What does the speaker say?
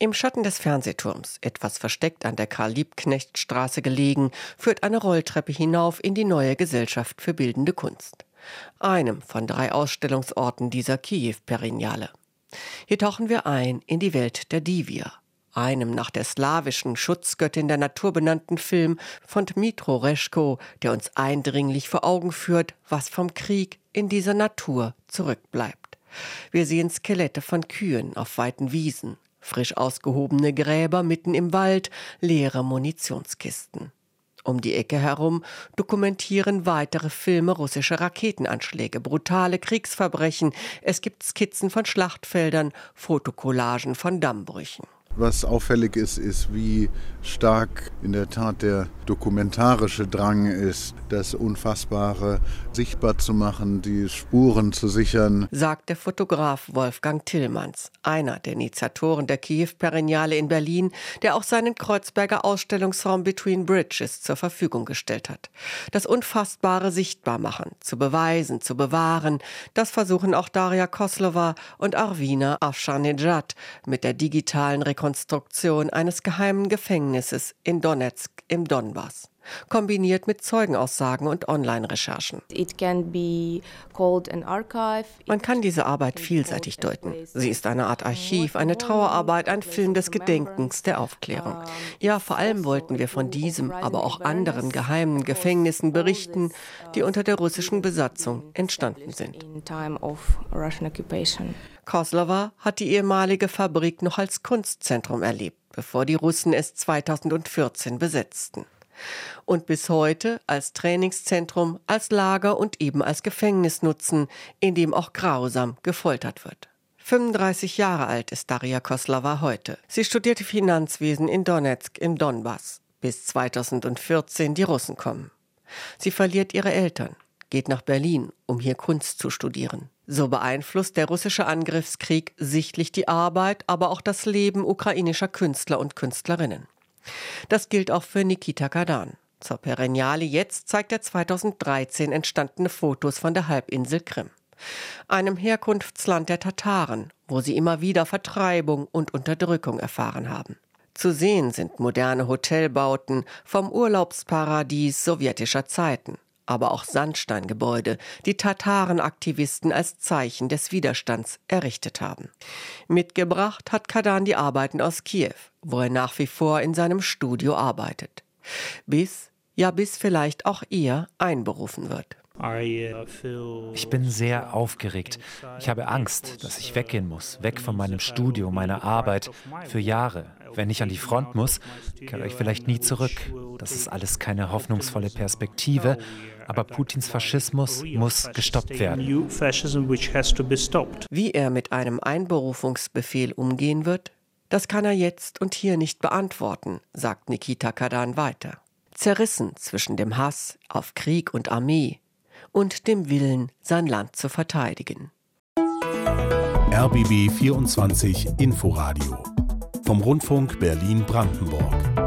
Im Schatten des Fernsehturms, etwas versteckt an der Karl-Liebknecht-Straße gelegen, führt eine Rolltreppe hinauf in die neue Gesellschaft für bildende Kunst. Einem von drei Ausstellungsorten dieser Kiew-Perignale. Hier tauchen wir ein in die Welt der Divya, einem nach der slawischen Schutzgöttin der Natur benannten Film von Dmitro Reschko, der uns eindringlich vor Augen führt, was vom Krieg in dieser Natur zurückbleibt. Wir sehen Skelette von Kühen auf weiten Wiesen, frisch ausgehobene Gräber mitten im Wald, leere Munitionskisten. Um die Ecke herum dokumentieren weitere Filme russische Raketenanschläge, brutale Kriegsverbrechen. Es gibt Skizzen von Schlachtfeldern, Fotokollagen von Dammbrüchen. Was auffällig ist, ist, wie stark in der Tat der dokumentarische Drang ist, das Unfassbare sichtbar zu machen, die Spuren zu sichern. Sagt der Fotograf Wolfgang Tillmanns, einer der Initiatoren der Kiew-Perignale in Berlin, der auch seinen Kreuzberger Ausstellungsraum Between Bridges zur Verfügung gestellt hat. Das Unfassbare sichtbar machen, zu beweisen, zu bewahren, das versuchen auch Daria Koslova und Arvina Afshanejad mit der digitalen Rekonstruktion Rekonstruktion eines geheimen Gefängnisses in Donetsk im Donbass kombiniert mit Zeugenaussagen und Online-Recherchen. Man kann diese Arbeit vielseitig deuten. Sie ist eine Art Archiv, eine Trauerarbeit, ein Film des Gedenkens, der Aufklärung. Ja, vor allem wollten wir von diesem, aber auch anderen geheimen Gefängnissen berichten, die unter der russischen Besatzung entstanden sind. Koslova hat die ehemalige Fabrik noch als Kunstzentrum erlebt, bevor die Russen es 2014 besetzten. Und bis heute als Trainingszentrum, als Lager und eben als Gefängnis nutzen, in dem auch grausam gefoltert wird. 35 Jahre alt ist Daria Koslova heute. Sie studierte Finanzwesen in Donetsk im Donbass, bis 2014 die Russen kommen. Sie verliert ihre Eltern, geht nach Berlin, um hier Kunst zu studieren. So beeinflusst der russische Angriffskrieg sichtlich die Arbeit, aber auch das Leben ukrainischer Künstler und Künstlerinnen. Das gilt auch für Nikita Kadan. Zur Perenniale jetzt zeigt er 2013 entstandene Fotos von der Halbinsel Krim, einem Herkunftsland der Tataren, wo sie immer wieder Vertreibung und Unterdrückung erfahren haben. Zu sehen sind moderne Hotelbauten vom Urlaubsparadies sowjetischer Zeiten aber auch Sandsteingebäude, die Tatarenaktivisten als Zeichen des Widerstands errichtet haben. Mitgebracht hat Kadan die Arbeiten aus Kiew, wo er nach wie vor in seinem Studio arbeitet. Bis, ja bis vielleicht auch er einberufen wird. Ich bin sehr aufgeregt. Ich habe Angst, dass ich weggehen muss, weg von meinem Studio, meiner Arbeit, für Jahre. Wenn ich an die Front muss, kehre ich vielleicht nie zurück. Das ist alles keine hoffnungsvolle Perspektive, aber Putins Faschismus muss gestoppt werden. Wie er mit einem Einberufungsbefehl umgehen wird, das kann er jetzt und hier nicht beantworten, sagt Nikita Kadan weiter. Zerrissen zwischen dem Hass auf Krieg und Armee und dem Willen, sein Land zu verteidigen. RBB 24 Inforadio vom Rundfunk Berlin-Brandenburg.